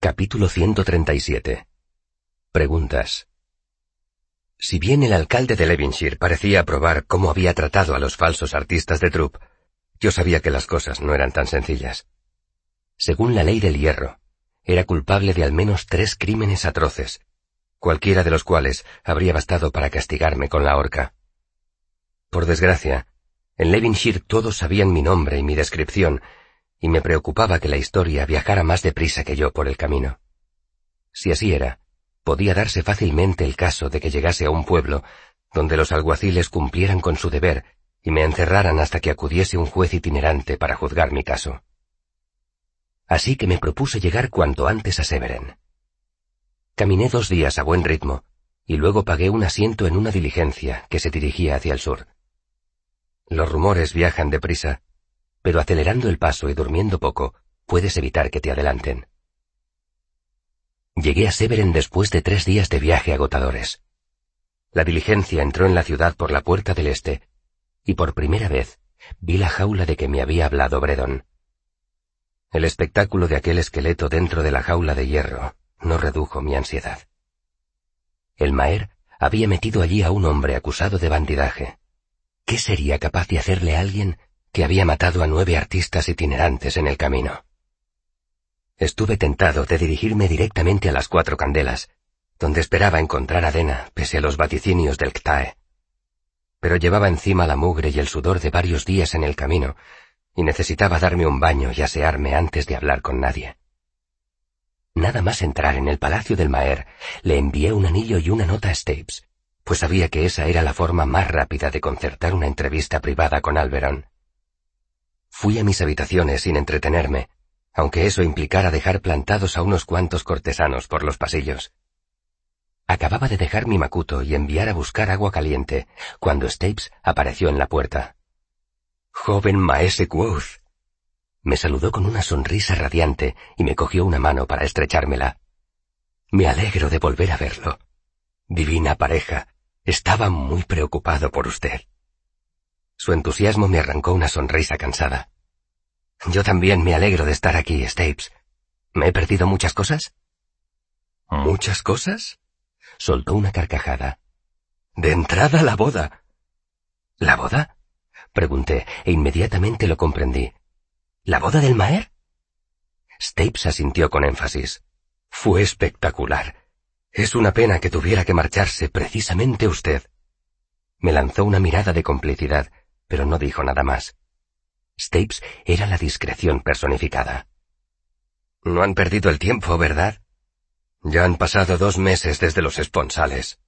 Capítulo 137. Preguntas. Si bien el alcalde de Levinshire parecía aprobar cómo había tratado a los falsos artistas de Trupp, yo sabía que las cosas no eran tan sencillas. Según la ley del hierro, era culpable de al menos tres crímenes atroces, cualquiera de los cuales habría bastado para castigarme con la horca. Por desgracia, en Levinshire todos sabían mi nombre y mi descripción, y me preocupaba que la historia viajara más deprisa que yo por el camino. Si así era, podía darse fácilmente el caso de que llegase a un pueblo donde los alguaciles cumplieran con su deber y me encerraran hasta que acudiese un juez itinerante para juzgar mi caso. Así que me propuse llegar cuanto antes a Severen. Caminé dos días a buen ritmo, y luego pagué un asiento en una diligencia que se dirigía hacia el sur. Los rumores viajan deprisa, pero acelerando el paso y durmiendo poco, puedes evitar que te adelanten. Llegué a Severen después de tres días de viaje agotadores. La diligencia entró en la ciudad por la puerta del este, y por primera vez vi la jaula de que me había hablado Bredon. El espectáculo de aquel esqueleto dentro de la jaula de hierro no redujo mi ansiedad. El Maer había metido allí a un hombre acusado de bandidaje. ¿Qué sería capaz de hacerle a alguien que había matado a nueve artistas itinerantes en el camino. Estuve tentado de dirigirme directamente a las cuatro candelas, donde esperaba encontrar a Dena pese a los vaticinios del Ktae. Pero llevaba encima la mugre y el sudor de varios días en el camino, y necesitaba darme un baño y asearme antes de hablar con nadie. Nada más entrar en el palacio del Maer, le envié un anillo y una nota a Stapes, pues sabía que esa era la forma más rápida de concertar una entrevista privada con Alberon. Fui a mis habitaciones sin entretenerme, aunque eso implicara dejar plantados a unos cuantos cortesanos por los pasillos. Acababa de dejar mi macuto y enviar a buscar agua caliente, cuando Stapes apareció en la puerta. Joven maese Quoth. Me saludó con una sonrisa radiante y me cogió una mano para estrechármela. Me alegro de volver a verlo. Divina pareja, estaba muy preocupado por usted. Su entusiasmo me arrancó una sonrisa cansada. Yo también me alegro de estar aquí, Stapes. ¿Me he perdido muchas cosas? ¿Muchas cosas? Soltó una carcajada. De entrada la boda. ¿La boda? Pregunté, e inmediatamente lo comprendí. ¿La boda del Maer? Stapes asintió con énfasis. Fue espectacular. Es una pena que tuviera que marcharse precisamente usted. Me lanzó una mirada de complicidad, pero no dijo nada más. Stapes era la discreción personificada. No han perdido el tiempo, ¿verdad? Ya han pasado dos meses desde los esponsales,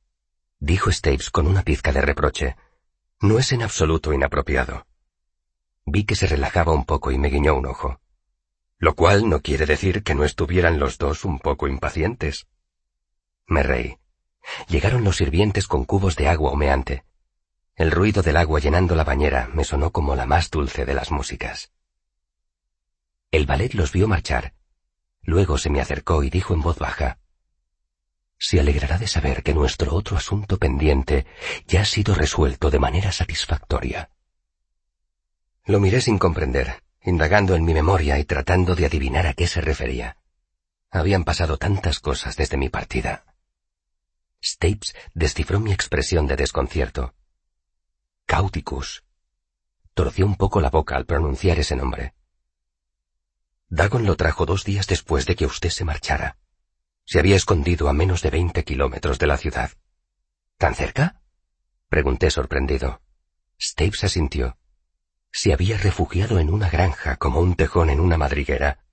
dijo Stapes con una pizca de reproche. No es en absoluto inapropiado. Vi que se relajaba un poco y me guiñó un ojo. Lo cual no quiere decir que no estuvieran los dos un poco impacientes. Me reí. Llegaron los sirvientes con cubos de agua humeante. El ruido del agua llenando la bañera me sonó como la más dulce de las músicas. El ballet los vio marchar. Luego se me acercó y dijo en voz baja, Se alegrará de saber que nuestro otro asunto pendiente ya ha sido resuelto de manera satisfactoria. Lo miré sin comprender, indagando en mi memoria y tratando de adivinar a qué se refería. Habían pasado tantas cosas desde mi partida. Stapes descifró mi expresión de desconcierto. Cauticus. Torció un poco la boca al pronunciar ese nombre. Dagon lo trajo dos días después de que usted se marchara. Se había escondido a menos de veinte kilómetros de la ciudad. ¿Tan cerca? Pregunté sorprendido. Stapes asintió. Se había refugiado en una granja como un tejón en una madriguera.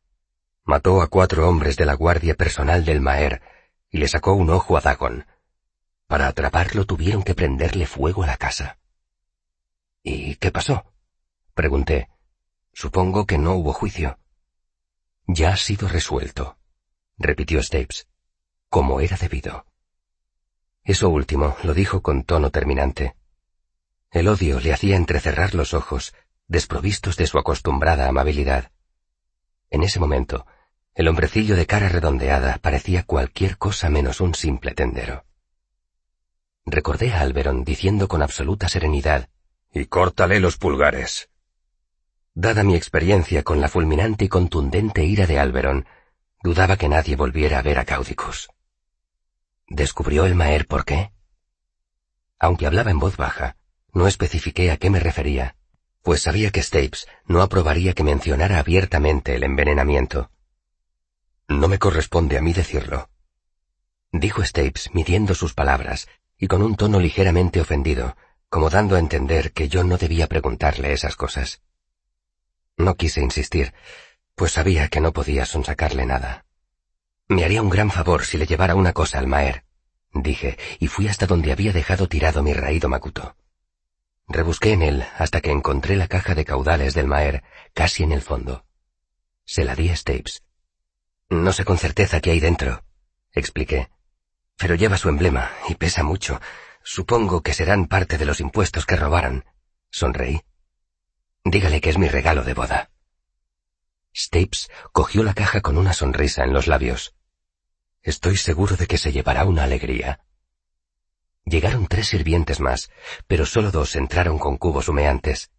Mató a cuatro hombres de la guardia personal del Maer y le sacó un ojo a Dagon. Para atraparlo tuvieron que prenderle fuego a la casa. ¿Y qué pasó? Pregunté. Supongo que no hubo juicio. Ya ha sido resuelto, repitió Stapes, como era debido. Eso último lo dijo con tono terminante. El odio le hacía entrecerrar los ojos, desprovistos de su acostumbrada amabilidad. En ese momento, el hombrecillo de cara redondeada parecía cualquier cosa menos un simple tendero. Recordé a Alberon diciendo con absoluta serenidad y córtale los pulgares. Dada mi experiencia con la fulminante y contundente ira de Alberon, Dudaba que nadie volviera a ver a Caudicus. ¿Descubrió el Maer por qué? Aunque hablaba en voz baja, no especifiqué a qué me refería, pues sabía que Stapes no aprobaría que mencionara abiertamente el envenenamiento. No me corresponde a mí decirlo, dijo Stapes midiendo sus palabras y con un tono ligeramente ofendido, como dando a entender que yo no debía preguntarle esas cosas. No quise insistir, pues sabía que no podía sonsacarle nada. Me haría un gran favor si le llevara una cosa al Maer, dije, y fui hasta donde había dejado tirado mi raído Makuto. Rebusqué en él hasta que encontré la caja de caudales del Maer casi en el fondo. Se la di a Stapes. No sé con certeza qué hay dentro, expliqué. Pero lleva su emblema y pesa mucho. Supongo que serán parte de los impuestos que robaran. Sonreí. Dígale que es mi regalo de boda. Stapes cogió la caja con una sonrisa en los labios. Estoy seguro de que se llevará una alegría. Llegaron tres sirvientes más, pero solo dos entraron con cubos humeantes.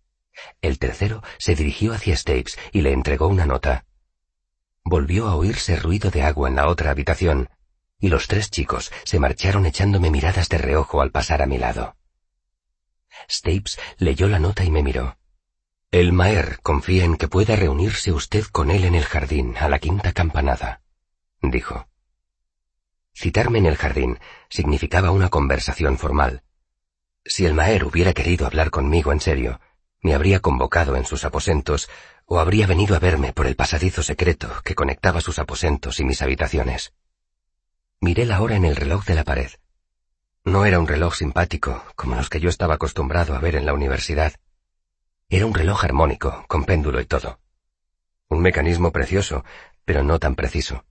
El tercero se dirigió hacia Stapes y le entregó una nota. Volvió a oírse ruido de agua en la otra habitación, y los tres chicos se marcharon echándome miradas de reojo al pasar a mi lado. Stapes leyó la nota y me miró. El Maer confía en que pueda reunirse usted con él en el jardín a la quinta campanada, dijo. Citarme en el jardín significaba una conversación formal. Si el Maer hubiera querido hablar conmigo en serio, me habría convocado en sus aposentos o habría venido a verme por el pasadizo secreto que conectaba sus aposentos y mis habitaciones. Miré la hora en el reloj de la pared. No era un reloj simpático, como los que yo estaba acostumbrado a ver en la universidad. Era un reloj armónico, con péndulo y todo. Un mecanismo precioso, pero no tan preciso.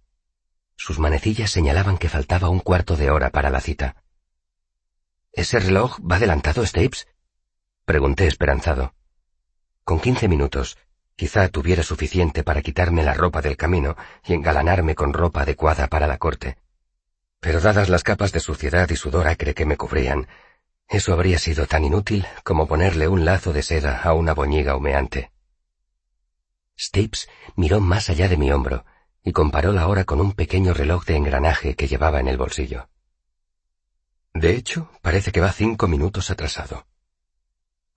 Sus manecillas señalaban que faltaba un cuarto de hora para la cita. ¿Ese reloj va adelantado, Stapes? Pregunté esperanzado. Con quince minutos, quizá tuviera suficiente para quitarme la ropa del camino y engalanarme con ropa adecuada para la corte. Pero dadas las capas de suciedad y sudor acre que me cubrían, eso habría sido tan inútil como ponerle un lazo de seda a una boñiga humeante. Stapes miró más allá de mi hombro y comparó la hora con un pequeño reloj de engranaje que llevaba en el bolsillo. De hecho, parece que va cinco minutos atrasado.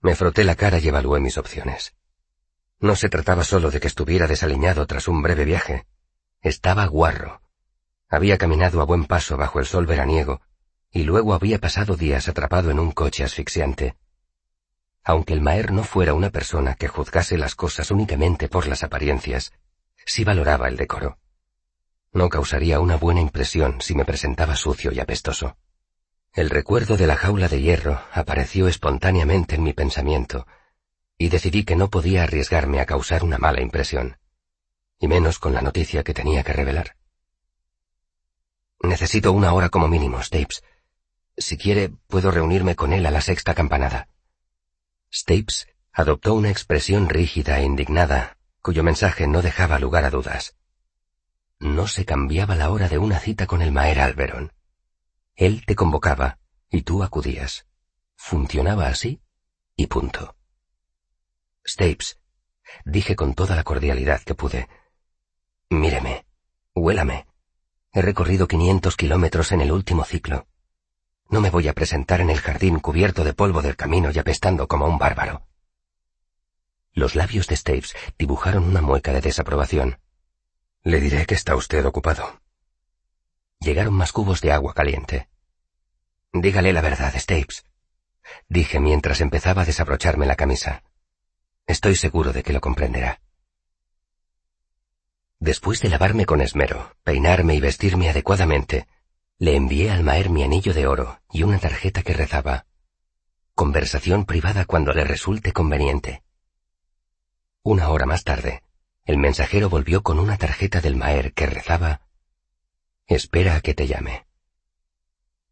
Me froté la cara y evalué mis opciones. No se trataba solo de que estuviera desaliñado tras un breve viaje. Estaba guarro, había caminado a buen paso bajo el sol veraniego y luego había pasado días atrapado en un coche asfixiante. Aunque el Maer no fuera una persona que juzgase las cosas únicamente por las apariencias, sí valoraba el decoro. No causaría una buena impresión si me presentaba sucio y apestoso. El recuerdo de la jaula de hierro apareció espontáneamente en mi pensamiento, y decidí que no podía arriesgarme a causar una mala impresión, y menos con la noticia que tenía que revelar. Necesito una hora como mínimo, Stapes. Si quiere, puedo reunirme con él a la sexta campanada. Stapes adoptó una expresión rígida e indignada, cuyo mensaje no dejaba lugar a dudas. No se cambiaba la hora de una cita con el Maer Alberon. Él te convocaba y tú acudías. Funcionaba así y punto. Stapes, dije con toda la cordialidad que pude. Míreme, huélame. He recorrido 500 kilómetros en el último ciclo. No me voy a presentar en el jardín cubierto de polvo del camino y apestando como un bárbaro. Los labios de Staves dibujaron una mueca de desaprobación. Le diré que está usted ocupado. Llegaron más cubos de agua caliente. Dígale la verdad, Staves, dije mientras empezaba a desabrocharme la camisa. Estoy seguro de que lo comprenderá. Después de lavarme con esmero, peinarme y vestirme adecuadamente, le envié al Maer mi anillo de oro y una tarjeta que rezaba Conversación privada cuando le resulte conveniente. Una hora más tarde, el mensajero volvió con una tarjeta del Maer que rezaba Espera a que te llame.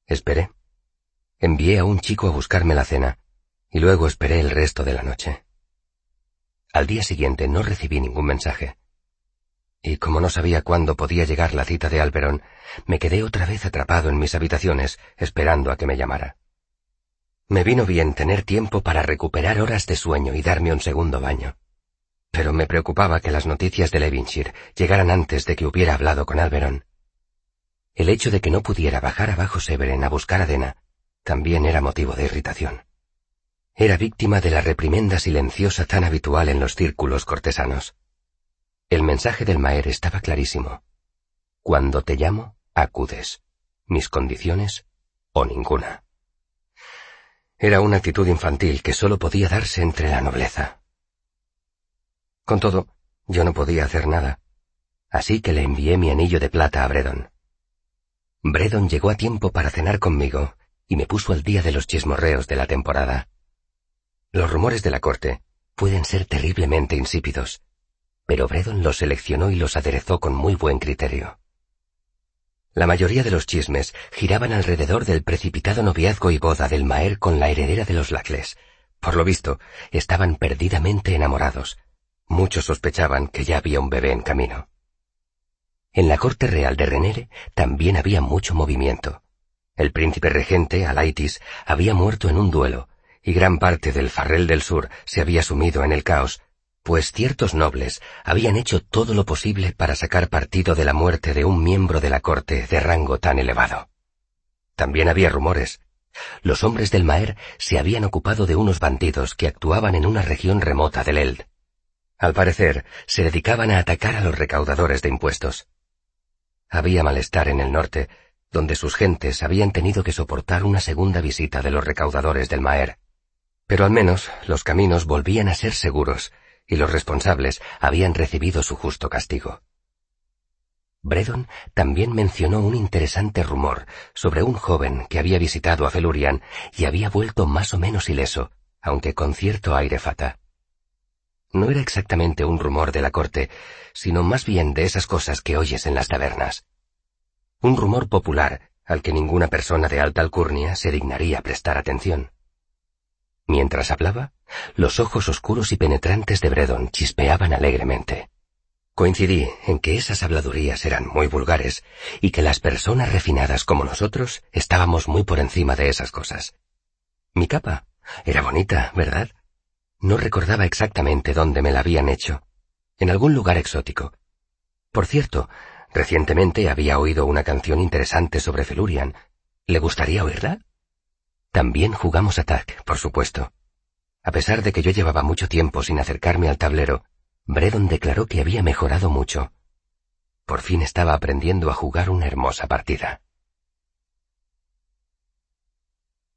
Esperé. Envié a un chico a buscarme la cena, y luego esperé el resto de la noche. Al día siguiente no recibí ningún mensaje y como no sabía cuándo podía llegar la cita de Alberón, me quedé otra vez atrapado en mis habitaciones, esperando a que me llamara. Me vino bien tener tiempo para recuperar horas de sueño y darme un segundo baño. pero me preocupaba que las noticias de Levinshire llegaran antes de que hubiera hablado con Alberon. El hecho de que no pudiera bajar abajo Severen a buscar a Dena también era motivo de irritación. Era víctima de la reprimenda silenciosa tan habitual en los círculos cortesanos. El mensaje del Maer estaba clarísimo. Cuando te llamo, acudes. Mis condiciones o ninguna. Era una actitud infantil que solo podía darse entre la nobleza. Con todo, yo no podía hacer nada, así que le envié mi anillo de plata a Bredon. Bredon llegó a tiempo para cenar conmigo y me puso al día de los chismorreos de la temporada. Los rumores de la corte pueden ser terriblemente insípidos, pero Bredon los seleccionó y los aderezó con muy buen criterio. La mayoría de los chismes giraban alrededor del precipitado noviazgo y boda del Maer con la heredera de los Lacles. Por lo visto, estaban perdidamente enamorados. Muchos sospechaban que ya había un bebé en camino. En la corte real de Renere también había mucho movimiento. El príncipe regente, Alaitis, había muerto en un duelo, y gran parte del Farrel del Sur se había sumido en el caos, pues ciertos nobles habían hecho todo lo posible para sacar partido de la muerte de un miembro de la corte de rango tan elevado. También había rumores. Los hombres del Maer se habían ocupado de unos bandidos que actuaban en una región remota del Eld. Al parecer, se dedicaban a atacar a los recaudadores de impuestos. Había malestar en el norte, donde sus gentes habían tenido que soportar una segunda visita de los recaudadores del Maer. Pero al menos los caminos volvían a ser seguros, y los responsables habían recibido su justo castigo. Bredon también mencionó un interesante rumor sobre un joven que había visitado a Felurian y había vuelto más o menos ileso, aunque con cierto aire fata. No era exactamente un rumor de la corte, sino más bien de esas cosas que oyes en las tabernas. Un rumor popular al que ninguna persona de alta alcurnia se dignaría prestar atención. Mientras hablaba, los ojos oscuros y penetrantes de Bredon chispeaban alegremente. Coincidí en que esas habladurías eran muy vulgares y que las personas refinadas como nosotros estábamos muy por encima de esas cosas. Mi capa era bonita, ¿verdad? No recordaba exactamente dónde me la habían hecho. En algún lugar exótico. Por cierto, recientemente había oído una canción interesante sobre Felurian. ¿Le gustaría oírla? También jugamos Attack, por supuesto. A pesar de que yo llevaba mucho tiempo sin acercarme al tablero, Bredon declaró que había mejorado mucho. Por fin estaba aprendiendo a jugar una hermosa partida.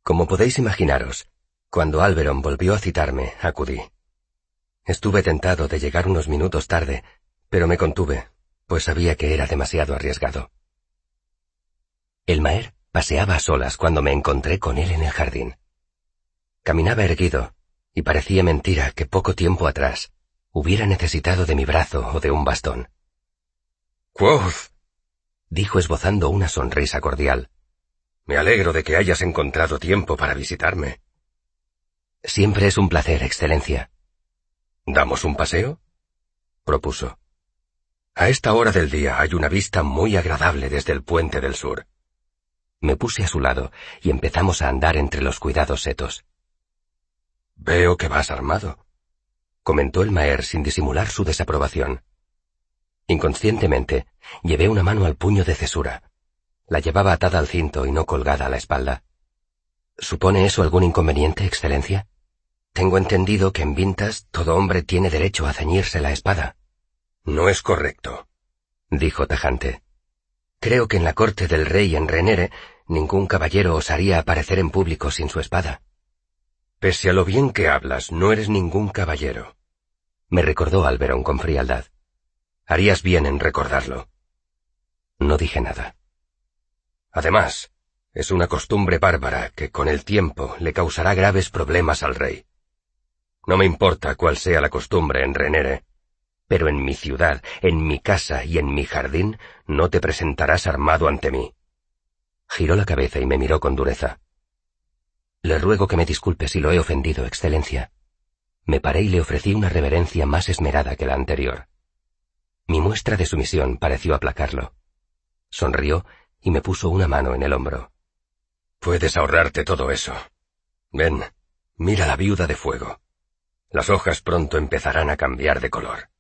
Como podéis imaginaros, cuando Alberon volvió a citarme, acudí. Estuve tentado de llegar unos minutos tarde, pero me contuve, pues sabía que era demasiado arriesgado. El Maer Paseaba a solas cuando me encontré con él en el jardín. Caminaba erguido, y parecía mentira que poco tiempo atrás hubiera necesitado de mi brazo o de un bastón. Quoth, dijo esbozando una sonrisa cordial. Me alegro de que hayas encontrado tiempo para visitarme. Siempre es un placer, Excelencia. ¿Damos un paseo? propuso. A esta hora del día hay una vista muy agradable desde el puente del sur. Me puse a su lado y empezamos a andar entre los cuidados setos. Veo que vas armado, comentó el Maer sin disimular su desaprobación. Inconscientemente, llevé una mano al puño de cesura. La llevaba atada al cinto y no colgada a la espalda. ¿Supone eso algún inconveniente, Excelencia? Tengo entendido que en Vintas todo hombre tiene derecho a ceñirse la espada. No es correcto, dijo tajante. Creo que en la corte del rey en Renere Ningún caballero osaría aparecer en público sin su espada. Pese a lo bien que hablas, no eres ningún caballero. Me recordó Alberón con frialdad. Harías bien en recordarlo. No dije nada. Además, es una costumbre bárbara que con el tiempo le causará graves problemas al rey. No me importa cuál sea la costumbre en Renere, pero en mi ciudad, en mi casa y en mi jardín no te presentarás armado ante mí. Giró la cabeza y me miró con dureza. Le ruego que me disculpe si lo he ofendido, Excelencia. Me paré y le ofrecí una reverencia más esmerada que la anterior. Mi muestra de sumisión pareció aplacarlo. Sonrió y me puso una mano en el hombro. Puedes ahorrarte todo eso. Ven, mira la viuda de fuego. Las hojas pronto empezarán a cambiar de color.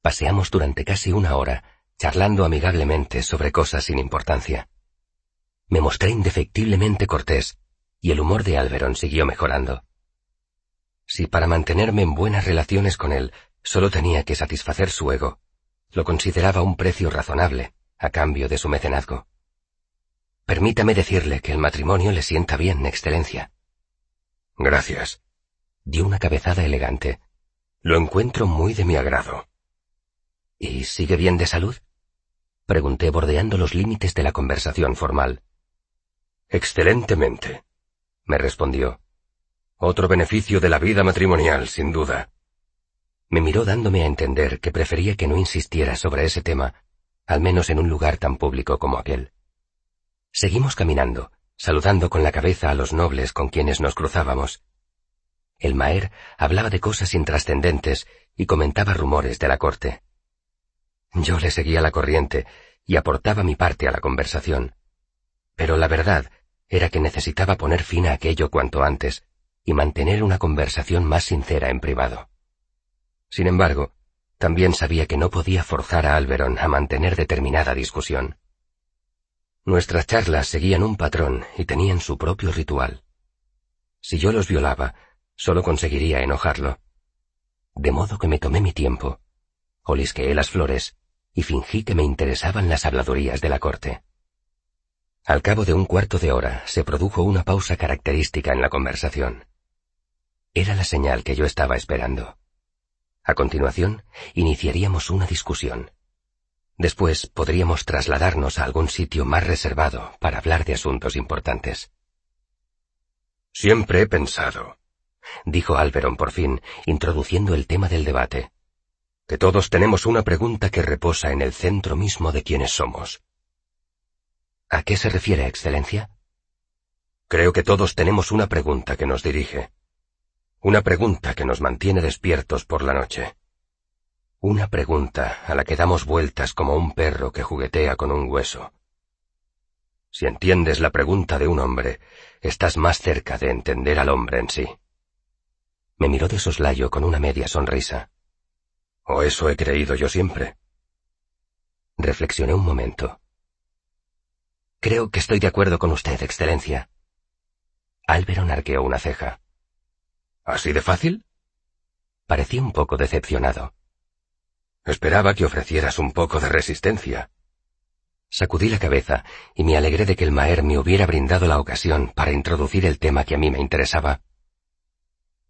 Paseamos durante casi una hora, charlando amigablemente sobre cosas sin importancia. Me mostré indefectiblemente cortés, y el humor de Alberon siguió mejorando. Si para mantenerme en buenas relaciones con él solo tenía que satisfacer su ego, lo consideraba un precio razonable, a cambio de su mecenazgo. Permítame decirle que el matrimonio le sienta bien, Excelencia. Gracias. Dio una cabezada elegante. Lo encuentro muy de mi agrado. ¿Y sigue bien de salud? Pregunté bordeando los límites de la conversación formal. Excelentemente, me respondió. Otro beneficio de la vida matrimonial, sin duda. Me miró dándome a entender que prefería que no insistiera sobre ese tema, al menos en un lugar tan público como aquel. Seguimos caminando, saludando con la cabeza a los nobles con quienes nos cruzábamos. El Maer hablaba de cosas intrascendentes y comentaba rumores de la corte. Yo le seguía la corriente y aportaba mi parte a la conversación. Pero la verdad era que necesitaba poner fin a aquello cuanto antes y mantener una conversación más sincera en privado. Sin embargo, también sabía que no podía forzar a Alberon a mantener determinada discusión. Nuestras charlas seguían un patrón y tenían su propio ritual. Si yo los violaba, solo conseguiría enojarlo. De modo que me tomé mi tiempo, olisqueé las flores y fingí que me interesaban las habladurías de la corte. Al cabo de un cuarto de hora se produjo una pausa característica en la conversación. Era la señal que yo estaba esperando. A continuación, iniciaríamos una discusión. Después podríamos trasladarnos a algún sitio más reservado para hablar de asuntos importantes. Siempre he pensado, dijo Alberon por fin, introduciendo el tema del debate, que todos tenemos una pregunta que reposa en el centro mismo de quienes somos. ¿A qué se refiere, Excelencia? Creo que todos tenemos una pregunta que nos dirige. Una pregunta que nos mantiene despiertos por la noche. Una pregunta a la que damos vueltas como un perro que juguetea con un hueso. Si entiendes la pregunta de un hombre, estás más cerca de entender al hombre en sí. Me miró de soslayo con una media sonrisa. ¿O eso he creído yo siempre? Reflexioné un momento. Creo que estoy de acuerdo con usted, Excelencia. Alberon arqueó una ceja. ¿Así de fácil? Parecía un poco decepcionado. Esperaba que ofrecieras un poco de resistencia. Sacudí la cabeza y me alegré de que el Maer me hubiera brindado la ocasión para introducir el tema que a mí me interesaba.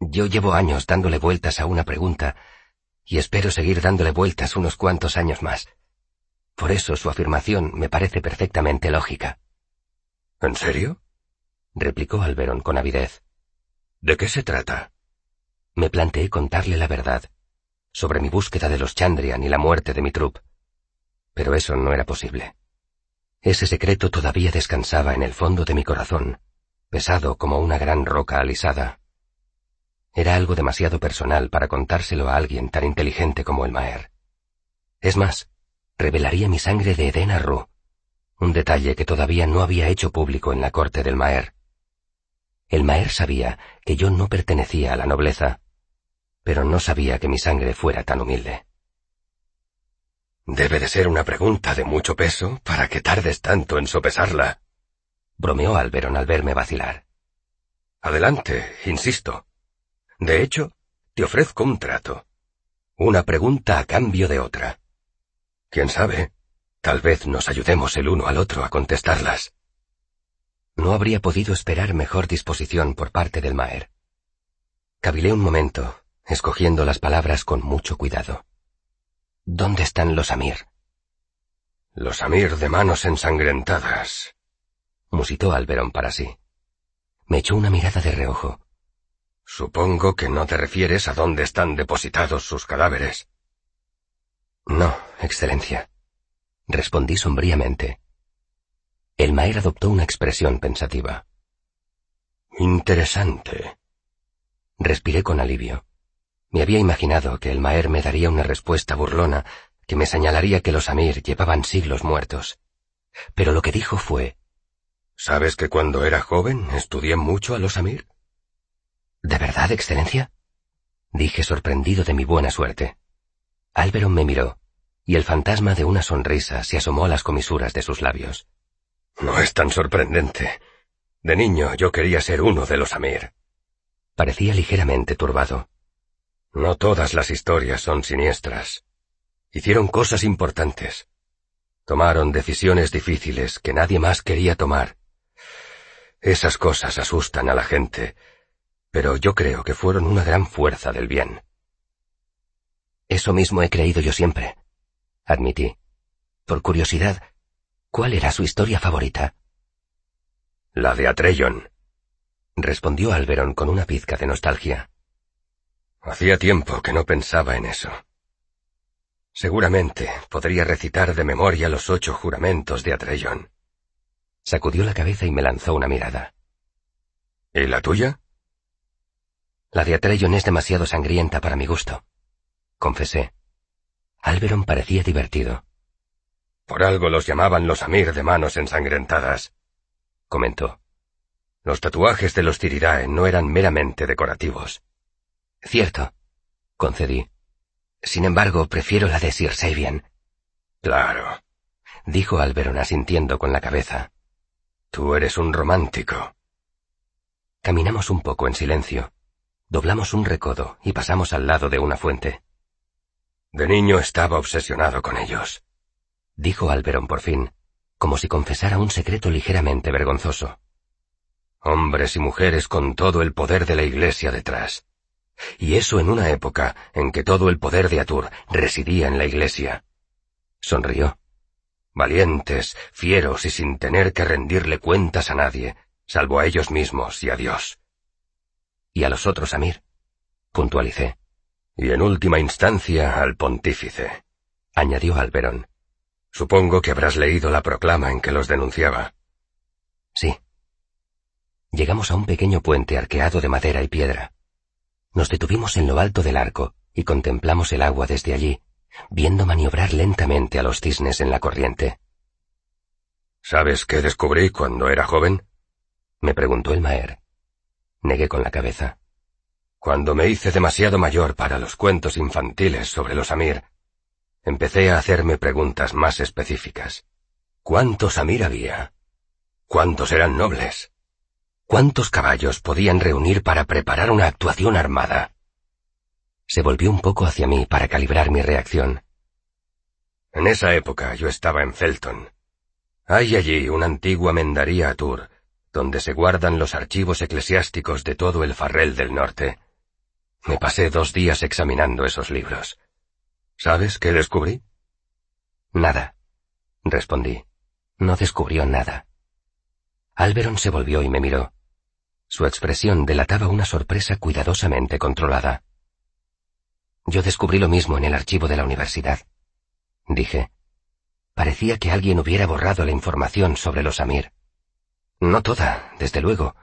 Yo llevo años dándole vueltas a una pregunta y espero seguir dándole vueltas unos cuantos años más. Por eso su afirmación me parece perfectamente lógica. ¿En serio? replicó Alberon con avidez. ¿De qué se trata? Me planteé contarle la verdad, sobre mi búsqueda de los Chandrian y la muerte de mi trup. Pero eso no era posible. Ese secreto todavía descansaba en el fondo de mi corazón, pesado como una gran roca alisada. Era algo demasiado personal para contárselo a alguien tan inteligente como el Maer. Es más, revelaría mi sangre de Eden a Ru, un detalle que todavía no había hecho público en la corte del Maer. El Maer sabía que yo no pertenecía a la nobleza, pero no sabía que mi sangre fuera tan humilde. Debe de ser una pregunta de mucho peso para que tardes tanto en sopesarla. Bromeó Alberon al verme vacilar. Adelante, insisto. De hecho, te ofrezco un trato. Una pregunta a cambio de otra. Quién sabe, tal vez nos ayudemos el uno al otro a contestarlas. No habría podido esperar mejor disposición por parte del Maer. Cavilé un momento, escogiendo las palabras con mucho cuidado. ¿Dónde están los Amir? Los Amir de manos ensangrentadas, musitó Alberón para sí. Me echó una mirada de reojo. Supongo que no te refieres a dónde están depositados sus cadáveres. No, Excelencia, respondí sombríamente. El Maer adoptó una expresión pensativa. Interesante. Respiré con alivio. Me había imaginado que el Maer me daría una respuesta burlona que me señalaría que los Amir llevaban siglos muertos. Pero lo que dijo fue... ¿Sabes que cuando era joven estudié mucho a los Amir? ¿De verdad, Excelencia? Dije sorprendido de mi buena suerte. Alberon me miró, y el fantasma de una sonrisa se asomó a las comisuras de sus labios. No es tan sorprendente. De niño yo quería ser uno de los Amir. Parecía ligeramente turbado. No todas las historias son siniestras. Hicieron cosas importantes. Tomaron decisiones difíciles que nadie más quería tomar. Esas cosas asustan a la gente, pero yo creo que fueron una gran fuerza del bien. Eso mismo he creído yo siempre, admití. Por curiosidad, ¿cuál era su historia favorita? La de Atreyon, respondió Alberon con una pizca de nostalgia. Hacía tiempo que no pensaba en eso. Seguramente podría recitar de memoria los ocho juramentos de Atreyon. Sacudió la cabeza y me lanzó una mirada. ¿Y la tuya? La de Atreyon es demasiado sangrienta para mi gusto, confesé. Alberon parecía divertido. Por algo los llamaban los Amir de manos ensangrentadas, comentó. Los tatuajes de los Tiridae no eran meramente decorativos. Cierto, concedí. Sin embargo, prefiero la de Sir Sabian. Claro, dijo Alberon asintiendo con la cabeza. Tú eres un romántico. Caminamos un poco en silencio. Doblamos un recodo y pasamos al lado de una fuente. De niño estaba obsesionado con ellos, dijo Alberon por fin, como si confesara un secreto ligeramente vergonzoso. Hombres y mujeres con todo el poder de la Iglesia detrás. Y eso en una época en que todo el poder de Atur residía en la Iglesia. Sonrió. Valientes, fieros y sin tener que rendirle cuentas a nadie, salvo a ellos mismos y a Dios. Y a los otros, Amir, puntualicé. Y en última instancia al pontífice, añadió Alberón. Supongo que habrás leído la proclama en que los denunciaba. Sí. Llegamos a un pequeño puente arqueado de madera y piedra. Nos detuvimos en lo alto del arco y contemplamos el agua desde allí, viendo maniobrar lentamente a los cisnes en la corriente. ¿Sabes qué descubrí cuando era joven? me preguntó el Maer. Negué con la cabeza. Cuando me hice demasiado mayor para los cuentos infantiles sobre los Amir, empecé a hacerme preguntas más específicas. ¿Cuántos Amir había? ¿Cuántos eran nobles? ¿Cuántos caballos podían reunir para preparar una actuación armada? Se volvió un poco hacia mí para calibrar mi reacción. En esa época yo estaba en Felton. Hay allí una antigua mendaría Tour, donde se guardan los archivos eclesiásticos de todo el Farrel del Norte. Me pasé dos días examinando esos libros. ¿Sabes qué descubrí? Nada, respondí. No descubrió nada. Alberon se volvió y me miró. Su expresión delataba una sorpresa cuidadosamente controlada. Yo descubrí lo mismo en el archivo de la universidad. Dije. Parecía que alguien hubiera borrado la información sobre los Amir. No toda, desde luego,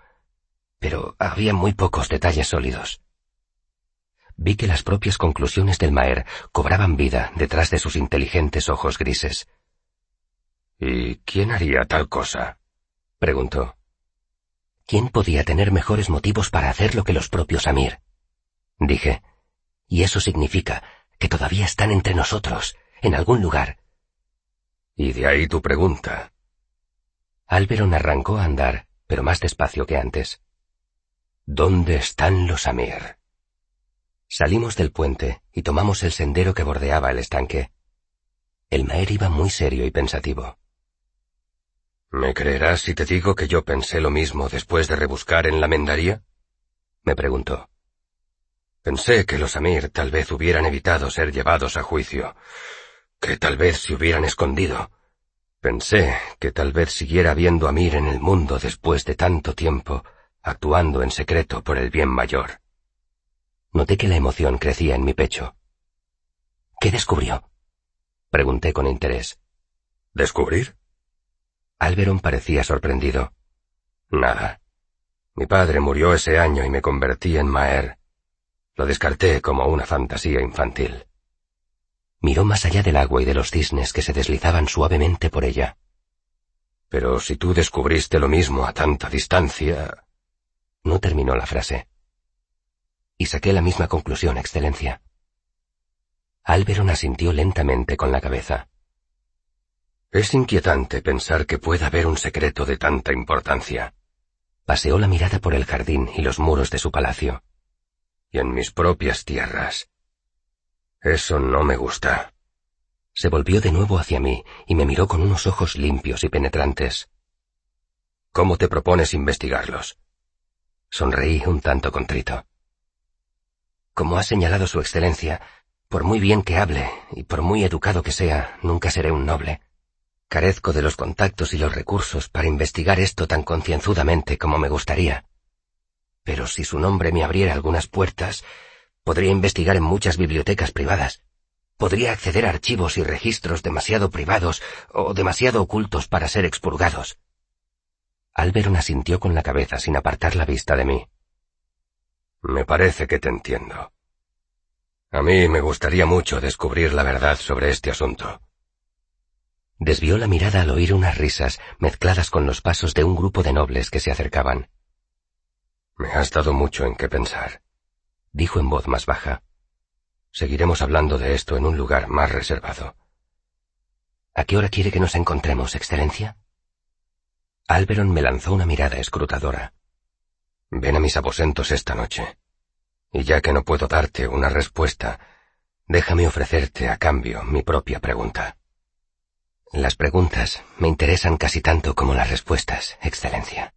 pero había muy pocos detalles sólidos. Vi que las propias conclusiones del Maer cobraban vida detrás de sus inteligentes ojos grises. ¿Y quién haría tal cosa? preguntó. ¿Quién podía tener mejores motivos para hacerlo que los propios Amir? Dije. Y eso significa que todavía están entre nosotros, en algún lugar. Y de ahí tu pregunta. Alberon arrancó a andar, pero más despacio que antes. ¿Dónde están los Amir? Salimos del puente y tomamos el sendero que bordeaba el estanque. El Maer iba muy serio y pensativo. ¿Me creerás si te digo que yo pensé lo mismo después de rebuscar en la mendaría? me preguntó. Pensé que los Amir tal vez hubieran evitado ser llevados a juicio, que tal vez se hubieran escondido. Pensé que tal vez siguiera habiendo Amir en el mundo después de tanto tiempo, actuando en secreto por el bien mayor. Noté que la emoción crecía en mi pecho. ¿Qué descubrió? Pregunté con interés. ¿Descubrir? Alberon parecía sorprendido. Nada. Mi padre murió ese año y me convertí en Maer. Lo descarté como una fantasía infantil. Miró más allá del agua y de los cisnes que se deslizaban suavemente por ella. Pero si tú descubriste lo mismo a tanta distancia... No terminó la frase. Y saqué la misma conclusión, Excelencia. Alberon asintió lentamente con la cabeza. Es inquietante pensar que pueda haber un secreto de tanta importancia. Paseó la mirada por el jardín y los muros de su palacio. Y en mis propias tierras. Eso no me gusta. Se volvió de nuevo hacia mí y me miró con unos ojos limpios y penetrantes. ¿Cómo te propones investigarlos? Sonreí un tanto contrito. Como ha señalado su excelencia, por muy bien que hable y por muy educado que sea, nunca seré un noble. Carezco de los contactos y los recursos para investigar esto tan concienzudamente como me gustaría. Pero si su nombre me abriera algunas puertas, podría investigar en muchas bibliotecas privadas. Podría acceder a archivos y registros demasiado privados o demasiado ocultos para ser expurgados. Alberon asintió con la cabeza sin apartar la vista de mí. Me parece que te entiendo. A mí me gustaría mucho descubrir la verdad sobre este asunto. Desvió la mirada al oír unas risas mezcladas con los pasos de un grupo de nobles que se acercaban. Me has dado mucho en qué pensar, dijo en voz más baja. Seguiremos hablando de esto en un lugar más reservado. ¿A qué hora quiere que nos encontremos, Excelencia? Alberon me lanzó una mirada escrutadora. Ven a mis aposentos esta noche. Y ya que no puedo darte una respuesta, déjame ofrecerte a cambio mi propia pregunta. Las preguntas me interesan casi tanto como las respuestas, Excelencia.